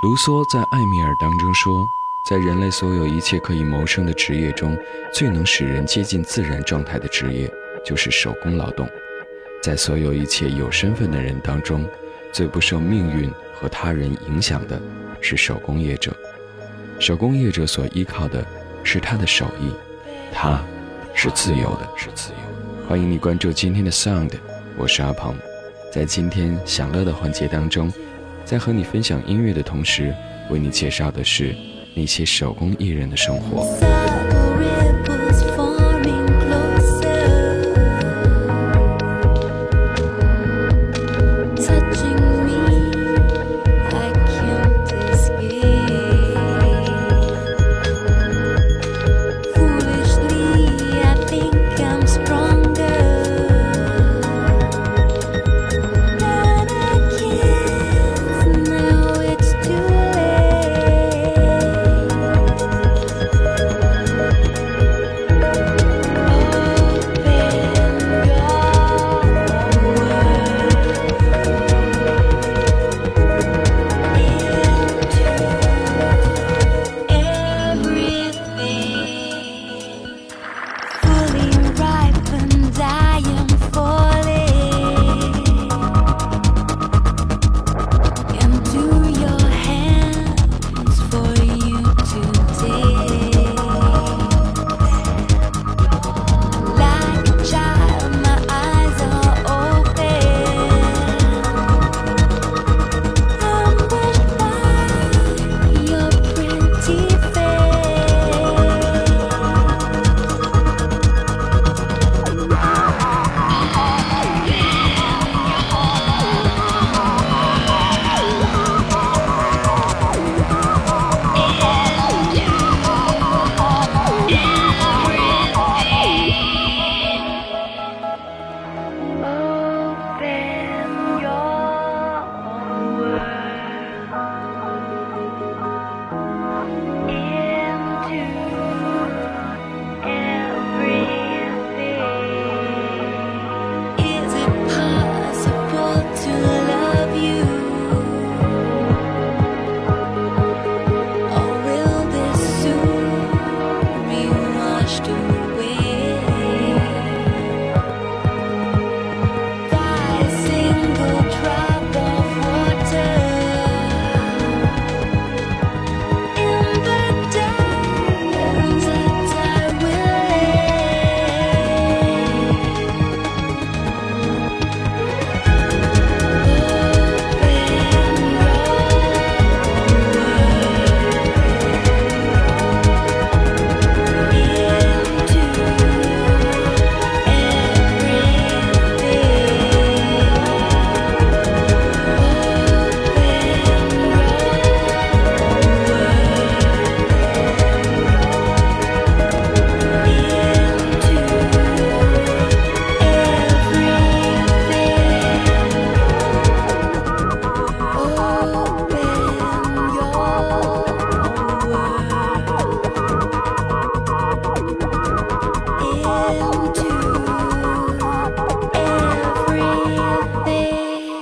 卢梭在《艾米尔》当中说，在人类所有一切可以谋生的职业中，最能使人接近自然状态的职业就是手工劳动。在所有一切有身份的人当中，最不受命运和他人影响的是手工业者。手工业者所依靠的是他的手艺，他是自由的，是自由。欢迎你关注今天的 Sound，我是阿鹏。在今天享乐的环节当中。在和你分享音乐的同时，为你介绍的是那些手工艺人的生活。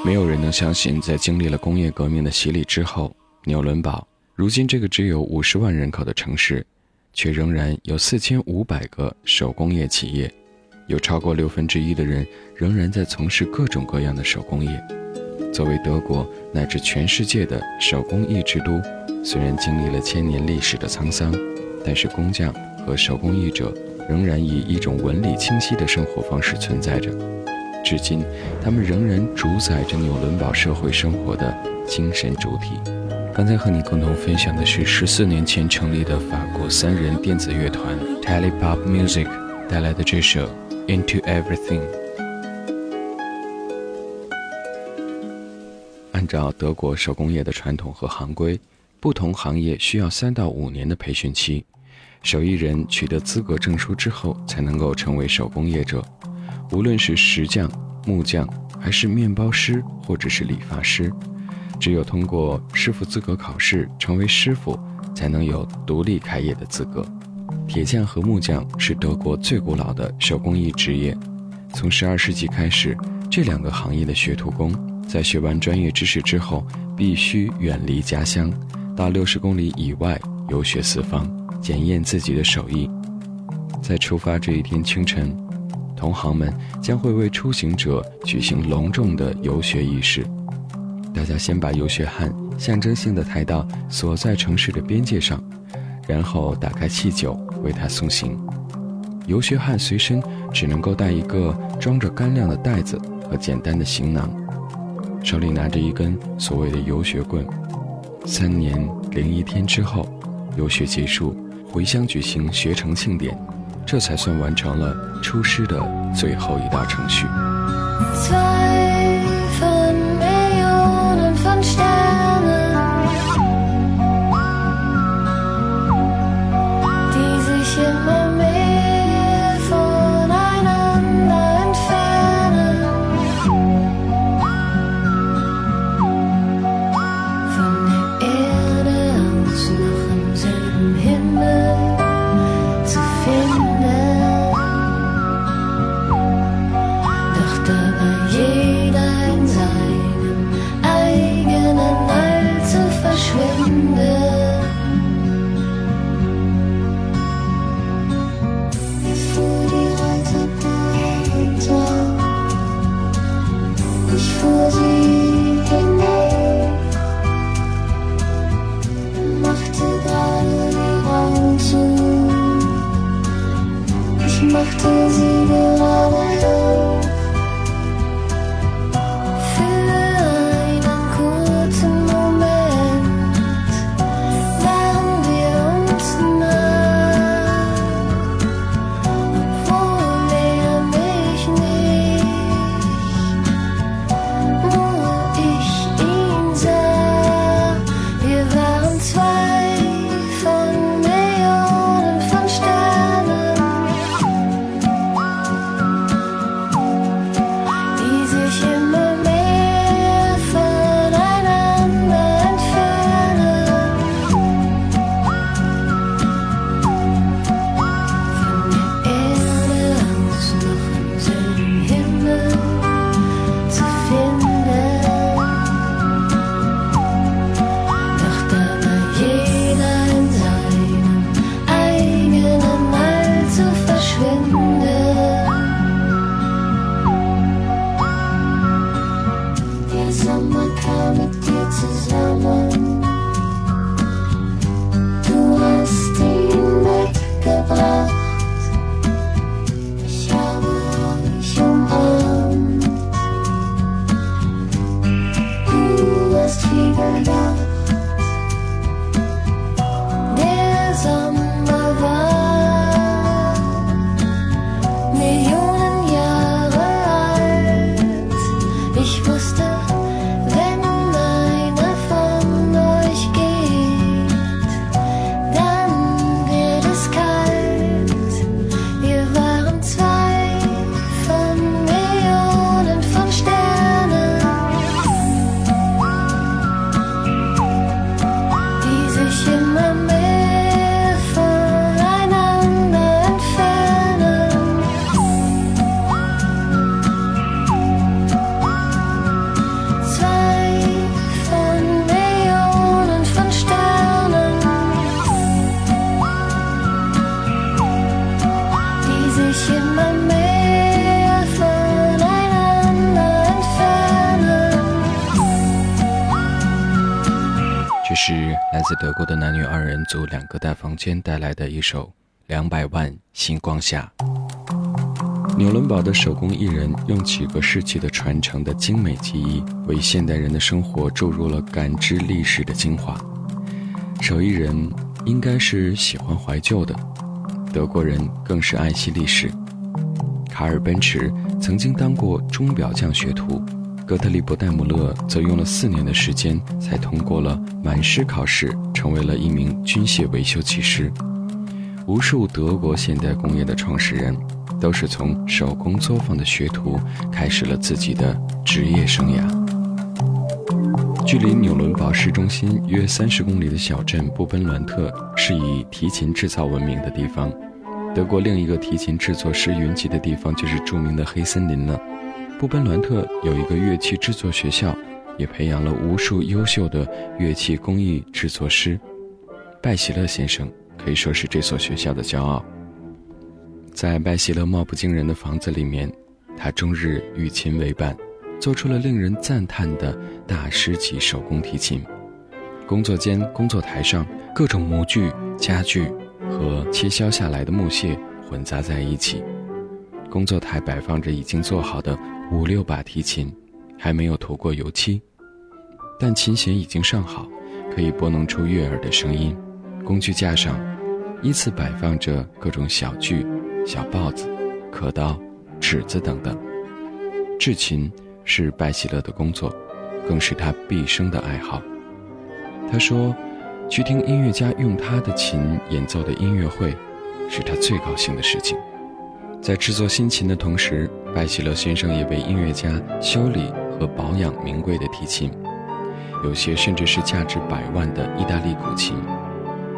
没有人能相信，在经历了工业革命的洗礼之后，纽伦堡如今这个只有五十万人口的城市，却仍然有四千五百个手工业企业，有超过六分之一的人仍然在从事各种各样的手工业。作为德国乃至全世界的手工艺之都，虽然经历了千年历史的沧桑，但是工匠和手工艺者仍然以一种纹理清晰的生活方式存在着。至今，他们仍然主宰着纽伦堡社会生活的精神主体。刚才和你共同分享的是十四年前成立的法国三人电子乐团 Tele Pop Music 带来的这首 Into Everything。按照德国手工业的传统和行规，不同行业需要三到五年的培训期，手艺人取得资格证书之后，才能够成为手工业者。无论是石匠、木匠，还是面包师，或者是理发师，只有通过师傅资格考试，成为师傅，才能有独立开业的资格。铁匠和木匠是德国最古老的手工艺职业，从十二世纪开始，这两个行业的学徒工在学完专业知识之后，必须远离家乡，到六十公里以外游学四方，检验自己的手艺。在出发这一天清晨，同行们将会为出行者举行隆重的游学仪式。大家先把游学汉象征性的抬到所在城市的边界上，然后打开汽酒为他送行。游学汉随身只能够带一个装着干粮的袋子和简单的行囊，手里拿着一根所谓的游学棍。三年零一天之后，游学结束，回乡举行学成庆典，这才算完成了出师的最后一道程序。两个大房间带来的一首《两百万星光下》。纽伦堡的手工艺人用几个世纪的传承的精美技艺，为现代人的生活注入了感知历史的精华。手艺人应该是喜欢怀旧的，德国人更是爱惜历史。卡尔奔驰曾经当过钟表匠学徒。格特里伯·戴姆勒则用了四年的时间才通过了满师考试，成为了一名军械维修技师。无数德国现代工业的创始人，都是从手工作坊的学徒开始了自己的职业生涯。距离纽伦堡市中心约三十公里的小镇布奔伦特，是以提琴制造闻名的地方。德国另一个提琴制作师云集的地方，就是著名的黑森林了。布本伦特有一个乐器制作学校，也培养了无数优秀的乐器工艺制作师。拜喜乐先生可以说是这所学校的骄傲。在拜喜乐貌不惊人的房子里面，他终日与琴为伴，做出了令人赞叹的大师级手工提琴。工作间、工作台上，各种模具、家具和切削下来的木屑混杂在一起。工作台摆放着已经做好的五六把提琴，还没有涂过油漆，但琴弦已经上好，可以拨弄出悦耳的声音。工具架上依次摆放着各种小锯、小刨子、刻刀、尺子等等。制琴是拜喜乐的工作，更是他毕生的爱好。他说：“去听音乐家用他的琴演奏的音乐会，是他最高兴的事情。”在制作新琴的同时，拜喜乐先生也为音乐家修理和保养名贵的提琴，有些甚至是价值百万的意大利古琴。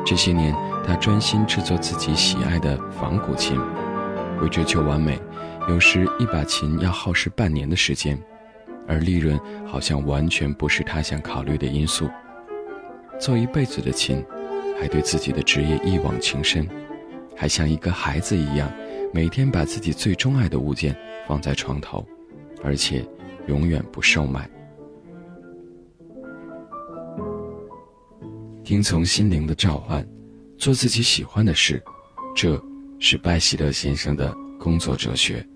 这些年，他专心制作自己喜爱的仿古琴，为追求完美，有时一把琴要耗时半年的时间，而利润好像完全不是他想考虑的因素。做一辈子的琴，还对自己的职业一往情深，还像一个孩子一样。每天把自己最钟爱的物件放在床头，而且永远不售卖。听从心灵的召唤，做自己喜欢的事，这是拜喜乐先生的工作哲学。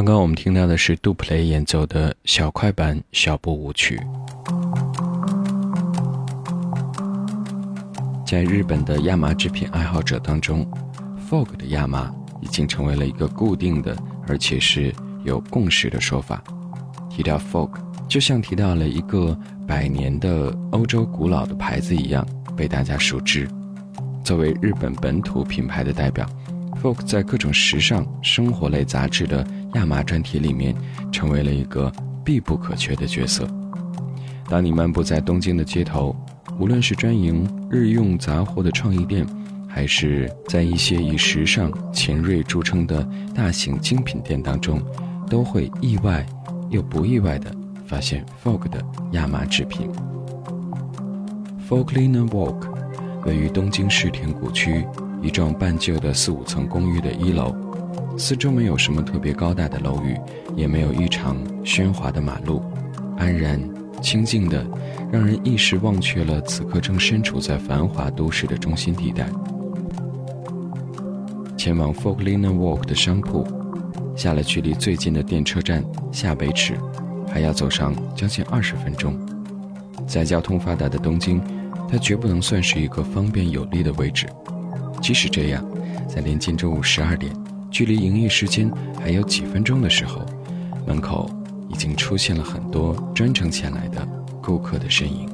刚刚我们听到的是杜普雷演奏的小快板小步舞曲。在日本的亚麻制品爱好者当中，folk 的亚麻已经成为了一个固定的，而且是有共识的说法。提到 folk，就像提到了一个百年的欧洲古老的牌子一样，被大家熟知。作为日本本土品牌的代表，folk 在各种时尚生活类杂志的亚麻专题里面，成为了一个必不可缺的角色。当你漫步在东京的街头，无论是专营日用杂货的创意店，还是在一些以时尚前锐著称的大型精品店当中，都会意外又不意外地发现 Folk 的亚麻制品。Folk Linen Walk 位于东京世田谷区一幢半旧的四五层公寓的一楼，四周没有什么特别高大的楼宇，也没有异常喧哗的马路，安然清静的。让人一时忘却了此刻正身处在繁华都市的中心地带。前往 Folk Linen Walk 的商铺，下了距离最近的电车站下北池，还要走上将近二十分钟。在交通发达的东京，它绝不能算是一个方便有利的位置。即使这样，在临近中午十二点，距离营业时间还有几分钟的时候，门口已经出现了很多专程前来的。顾客的身影。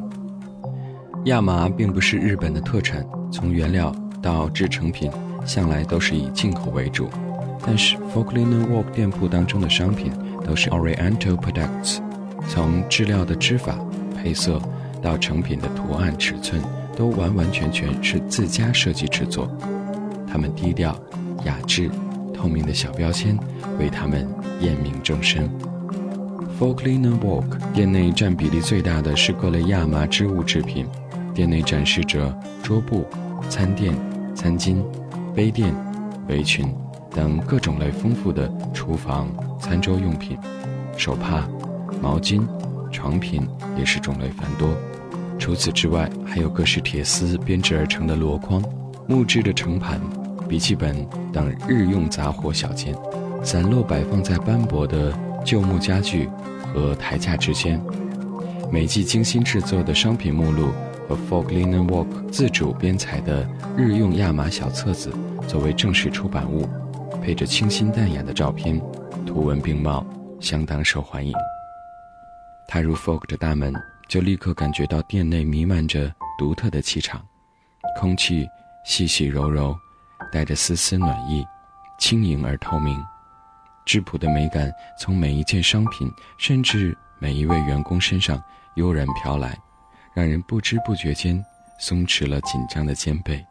亚麻并不是日本的特产，从原料到制成品，向来都是以进口为主。但是 Folklinen Walk 店铺当中的商品都是 Oriental Products，从质料的织法、配色到成品的图案、尺寸，都完完全全是自家设计制作。他们低调、雅致、透明的小标签，为他们验明正身。Folklinen Walk 店内占比例最大的是各类亚麻织物制品，店内展示着桌布、餐垫、餐巾、杯垫、围裙等各种类丰富的厨房餐桌用品，手帕、毛巾、床品也是种类繁多。除此之外，还有各式铁丝编织而成的箩筐、木质的盛盘、笔记本等日用杂货小件，散落摆放在斑驳的。旧木家具和台架之间，每季精心制作的商品目录和 Folk Linen Walk 自主编采的日用亚麻小册子作为正式出版物，配着清新淡雅的照片，图文并茂，相当受欢迎。踏入 Folk 的大门，就立刻感觉到店内弥漫着独特的气场，空气细细柔柔，带着丝丝暖意，轻盈而透明。质朴的美感从每一件商品，甚至每一位员工身上悠然飘来，让人不知不觉间松弛了紧张的肩背。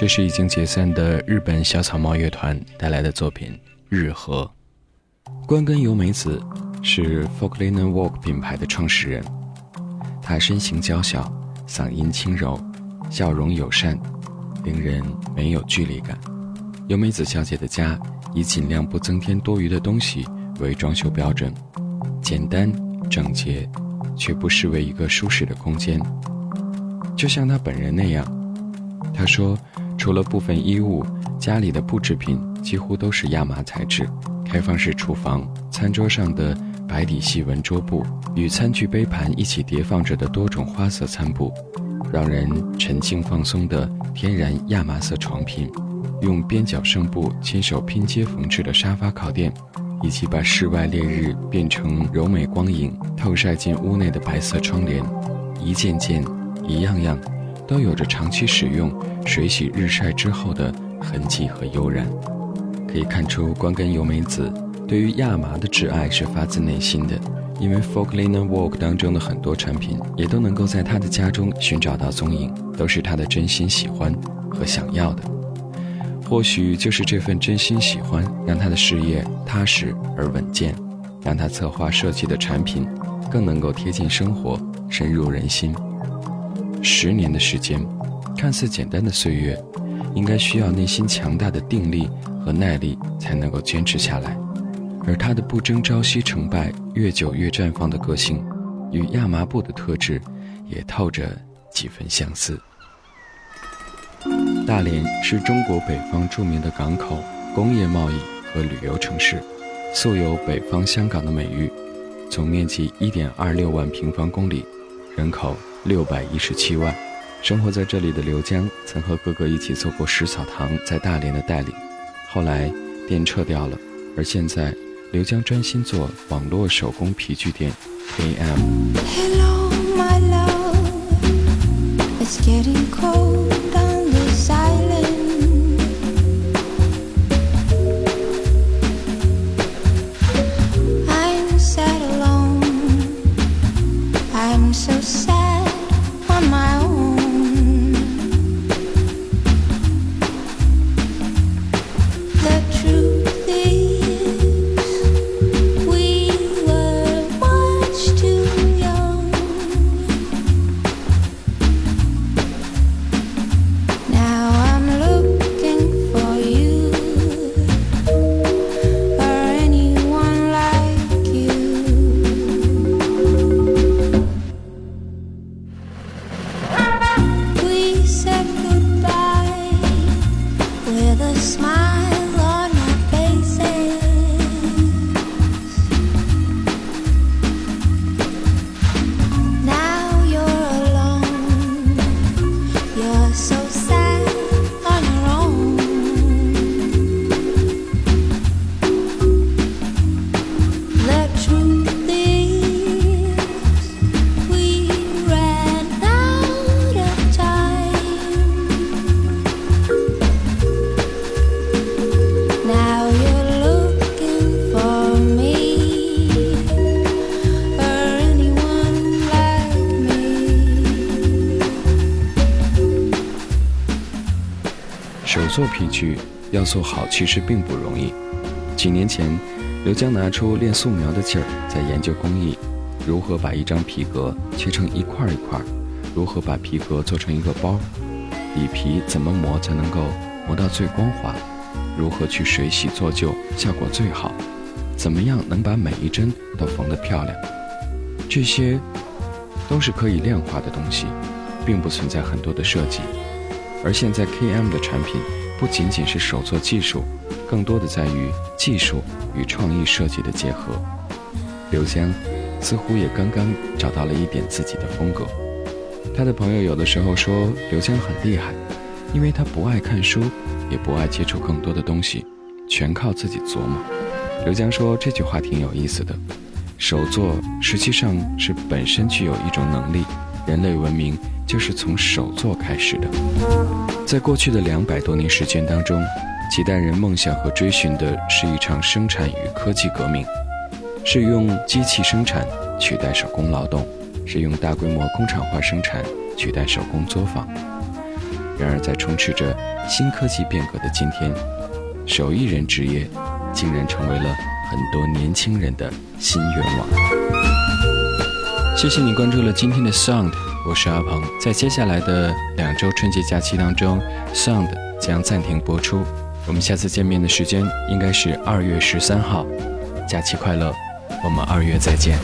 这是已经解散的日本小草帽乐团带来的作品《日和》。关根由美子是 Folklinen Walk 品牌的创始人，她身形娇小，嗓音轻柔，笑容友善，令人没有距离感。由美子小姐的家以尽量不增添多余的东西为装修标准，简单整洁，却不失为一个舒适的空间。就像她本人那样，她说。除了部分衣物，家里的布制品几乎都是亚麻材质。开放式厨房，餐桌上的白底细纹桌布与餐具杯盘一起叠放着的多种花色餐布，让人沉静放松的天然亚麻色床品，用边角圣布亲手拼接缝制的沙发靠垫，以及把室外烈日变成柔美光影透晒进屋内的白色窗帘，一件件，一样样。都有着长期使用、水洗日晒之后的痕迹和悠然，可以看出关根由美子对于亚麻的挚爱是发自内心的。因为 Folklinen Walk 当中的很多产品也都能够在他的家中寻找到踪影，都是他的真心喜欢和想要的。或许就是这份真心喜欢，让他的事业踏实而稳健，让他策划设计的产品更能够贴近生活，深入人心。十年的时间，看似简单的岁月，应该需要内心强大的定力和耐力才能够坚持下来。而他的不争朝夕成败、越久越绽放的个性，与亚麻布的特质也透着几分相似。大连是中国北方著名的港口、工业贸易和旅游城市，素有“北方香港”的美誉。总面积1.26万平方公里，人口。六百一十七万，生活在这里的刘江曾和哥哥一起做过食草堂在大连的代理，后来店撤掉了，而现在刘江专心做网络手工皮具店 AM。it's getting cold. 做皮具要做好，其实并不容易。几年前，刘江拿出练素描的劲儿，在研究工艺，如何把一张皮革切成一块一块，如何把皮革做成一个包，里皮怎么磨才能够磨到最光滑，如何去水洗做旧效果最好，怎么样能把每一针都缝得漂亮，这些都是可以量化的东西，并不存在很多的设计。而现在 KM 的产品不仅仅是手作技术，更多的在于技术与创意设计的结合。刘江似乎也刚刚找到了一点自己的风格。他的朋友有的时候说刘江很厉害，因为他不爱看书，也不爱接触更多的东西，全靠自己琢磨。刘江说这句话挺有意思的，手作实际上是本身具有一种能力，人类文明。就是从手作开始的，在过去的两百多年时间当中，几代人梦想和追寻的是一场生产与科技革命，是用机器生产取代手工劳动，是用大规模工厂化生产取代手工作坊。然而，在充斥着新科技变革的今天，手艺人职业竟然成为了很多年轻人的新愿望。谢谢你关注了今天的 Sound。我是阿鹏，在接下来的两周春节假期当中，Sound 将暂停播出。我们下次见面的时间应该是二月十三号。假期快乐，我们二月再见。